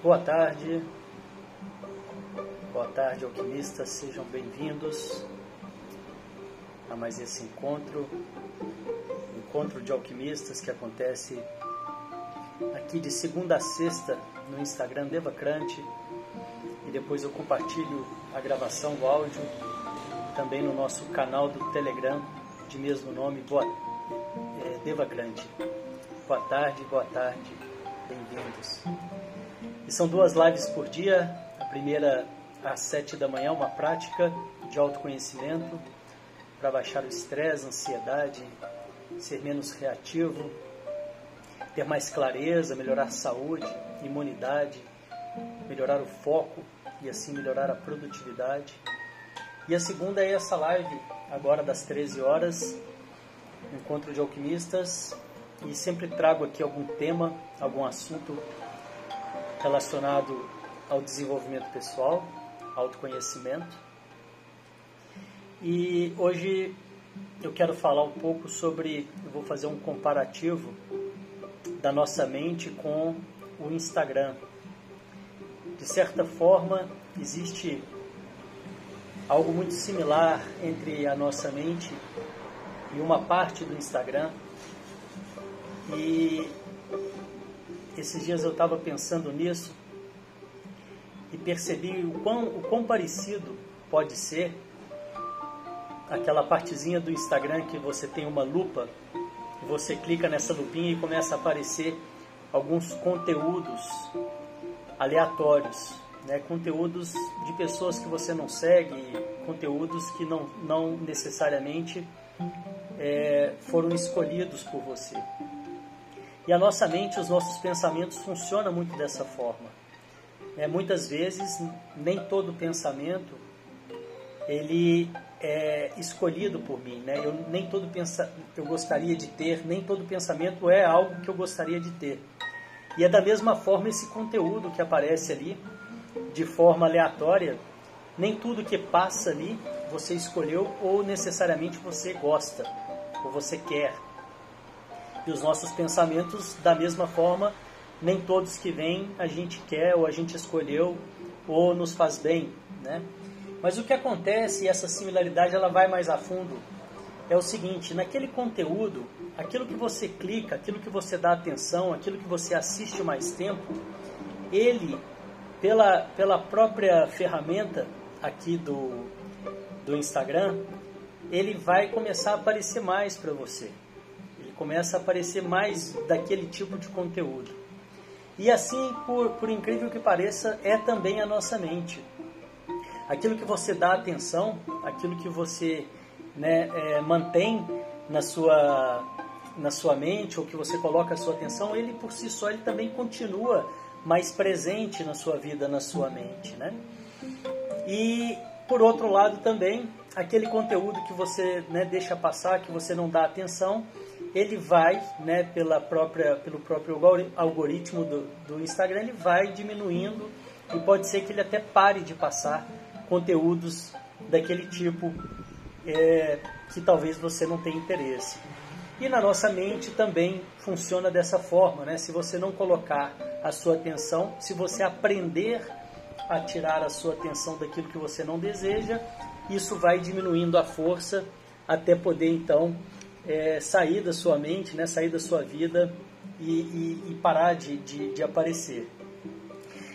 Boa tarde, boa tarde, alquimistas, sejam bem-vindos a mais esse encontro, encontro de alquimistas que acontece aqui de segunda a sexta no Instagram Devacrante e depois eu compartilho a gravação do áudio também no nosso canal do Telegram de mesmo nome, boa, é, Devacrante. Boa tarde, boa tarde, bem-vindos. São duas lives por dia. A primeira às sete da manhã, uma prática de autoconhecimento para baixar o estresse, ansiedade, ser menos reativo, ter mais clareza, melhorar a saúde, imunidade, melhorar o foco e assim melhorar a produtividade. E a segunda é essa live, agora das 13 horas, encontro de alquimistas, e sempre trago aqui algum tema, algum assunto relacionado ao desenvolvimento pessoal, autoconhecimento. E hoje eu quero falar um pouco sobre, eu vou fazer um comparativo da nossa mente com o Instagram. De certa forma, existe algo muito similar entre a nossa mente e uma parte do Instagram. E esses dias eu estava pensando nisso e percebi o quão, o quão parecido pode ser aquela partezinha do Instagram que você tem uma lupa, você clica nessa lupinha e começa a aparecer alguns conteúdos aleatórios, né? conteúdos de pessoas que você não segue, conteúdos que não, não necessariamente é, foram escolhidos por você. E a nossa mente, os nossos pensamentos funcionam muito dessa forma. É, muitas vezes, nem todo pensamento ele é escolhido por mim, né? Eu nem todo pensa, eu gostaria de ter, nem todo pensamento é algo que eu gostaria de ter. E é da mesma forma esse conteúdo que aparece ali, de forma aleatória, nem tudo que passa ali você escolheu ou necessariamente você gosta ou você quer. E os nossos pensamentos, da mesma forma, nem todos que vêm a gente quer ou a gente escolheu ou nos faz bem, né? Mas o que acontece, e essa similaridade ela vai mais a fundo, é o seguinte, naquele conteúdo, aquilo que você clica, aquilo que você dá atenção, aquilo que você assiste mais tempo, ele, pela, pela própria ferramenta aqui do, do Instagram, ele vai começar a aparecer mais para você começa a aparecer mais daquele tipo de conteúdo. E assim, por, por incrível que pareça, é também a nossa mente. Aquilo que você dá atenção, aquilo que você né, é, mantém na sua, na sua mente, ou que você coloca a sua atenção, ele por si só ele também continua mais presente na sua vida, na sua mente. Né? E por outro lado também, aquele conteúdo que você né, deixa passar, que você não dá atenção, ele vai, né, pela própria, pelo próprio algoritmo do, do Instagram, ele vai diminuindo e pode ser que ele até pare de passar conteúdos daquele tipo é, que talvez você não tenha interesse. E na nossa mente também funciona dessa forma, né? Se você não colocar a sua atenção, se você aprender a tirar a sua atenção daquilo que você não deseja, isso vai diminuindo a força até poder então é, sair da sua mente, né, sair da sua vida e, e, e parar de, de, de, aparecer.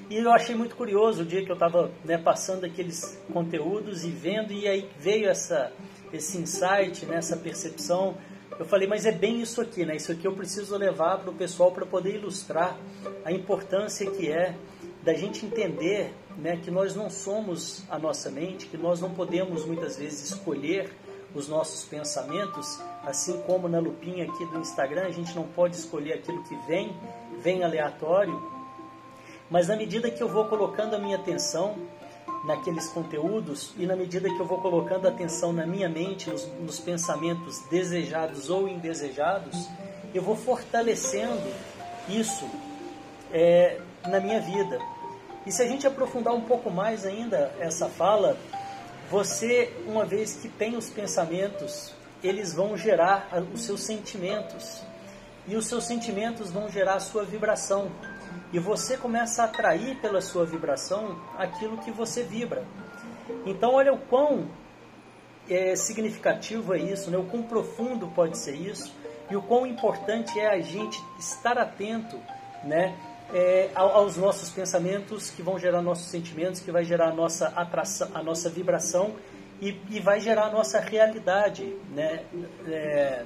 E eu achei muito curioso o dia que eu estava né, passando aqueles conteúdos e vendo, e aí veio essa, esse insight, né, essa percepção. Eu falei, mas é bem isso aqui, né? Isso aqui eu preciso levar para o pessoal para poder ilustrar a importância que é da gente entender né, que nós não somos a nossa mente, que nós não podemos muitas vezes escolher os nossos pensamentos, assim como na lupinha aqui do Instagram, a gente não pode escolher aquilo que vem, vem aleatório, mas na medida que eu vou colocando a minha atenção naqueles conteúdos e na medida que eu vou colocando atenção na minha mente, nos, nos pensamentos desejados ou indesejados, eu vou fortalecendo isso é, na minha vida. E se a gente aprofundar um pouco mais ainda essa fala, você, uma vez que tem os pensamentos, eles vão gerar os seus sentimentos. E os seus sentimentos vão gerar a sua vibração. e você começa a atrair pela sua vibração aquilo que você vibra. Então, olha o quão é, significativo é isso, né? o quão profundo pode ser isso e o quão importante é a gente estar atento né? É, aos nossos pensamentos que vão gerar nossos sentimentos, que vai gerar a nossa atração, a nossa vibração e, e vai gerar a nossa realidade, né? É,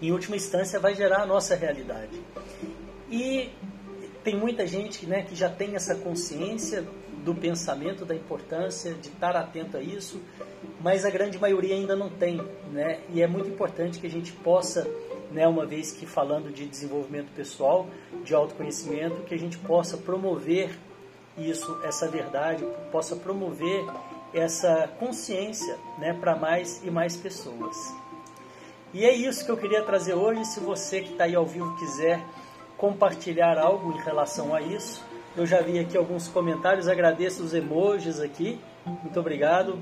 em última instância, vai gerar a nossa realidade. E tem muita gente né, que já tem essa consciência do pensamento, da importância de estar atento a isso, mas a grande maioria ainda não tem. Né? E é muito importante que a gente possa, né, uma vez que falando de desenvolvimento pessoal, de autoconhecimento, que a gente possa promover isso, essa verdade, possa promover essa consciência né, para mais e mais pessoas. E é isso que eu queria trazer hoje. Se você que está aí ao vivo quiser compartilhar algo em relação a isso, eu já vi aqui alguns comentários, agradeço os emojis aqui, muito obrigado.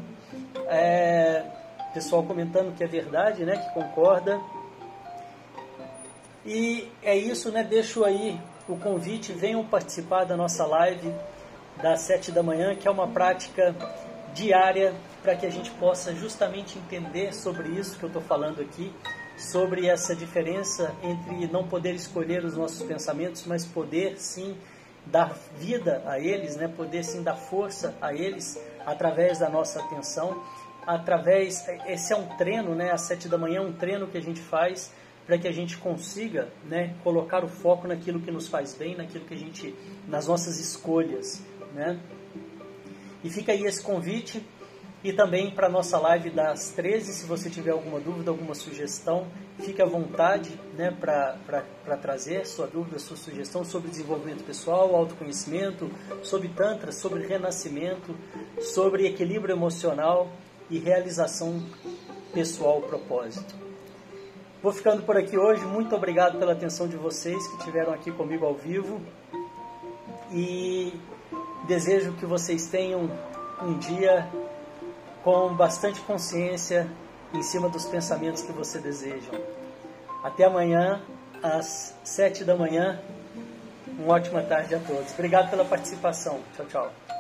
É, pessoal comentando que é verdade, né, que concorda. E é isso, né? Deixo aí o convite, venham participar da nossa live das sete da manhã, que é uma prática diária para que a gente possa justamente entender sobre isso que eu estou falando aqui, sobre essa diferença entre não poder escolher os nossos pensamentos, mas poder sim dar vida a eles, né? poder sim dar força a eles através da nossa atenção, através esse é um treino, né? Às sete da manhã é um treino que a gente faz para que a gente consiga, né? Colocar o foco naquilo que nos faz bem, naquilo que a gente, nas nossas escolhas, né? E fica aí esse convite e também para nossa live das 13, se você tiver alguma dúvida, alguma sugestão, fique à vontade né, para trazer sua dúvida, sua sugestão sobre desenvolvimento pessoal, autoconhecimento, sobre Tantra, sobre renascimento, sobre equilíbrio emocional e realização pessoal, propósito. Vou ficando por aqui hoje. Muito obrigado pela atenção de vocês que estiveram aqui comigo ao vivo. E Desejo que vocês tenham um dia com bastante consciência em cima dos pensamentos que você desejam. Até amanhã, às sete da manhã. Uma ótima tarde a todos. Obrigado pela participação. Tchau, tchau.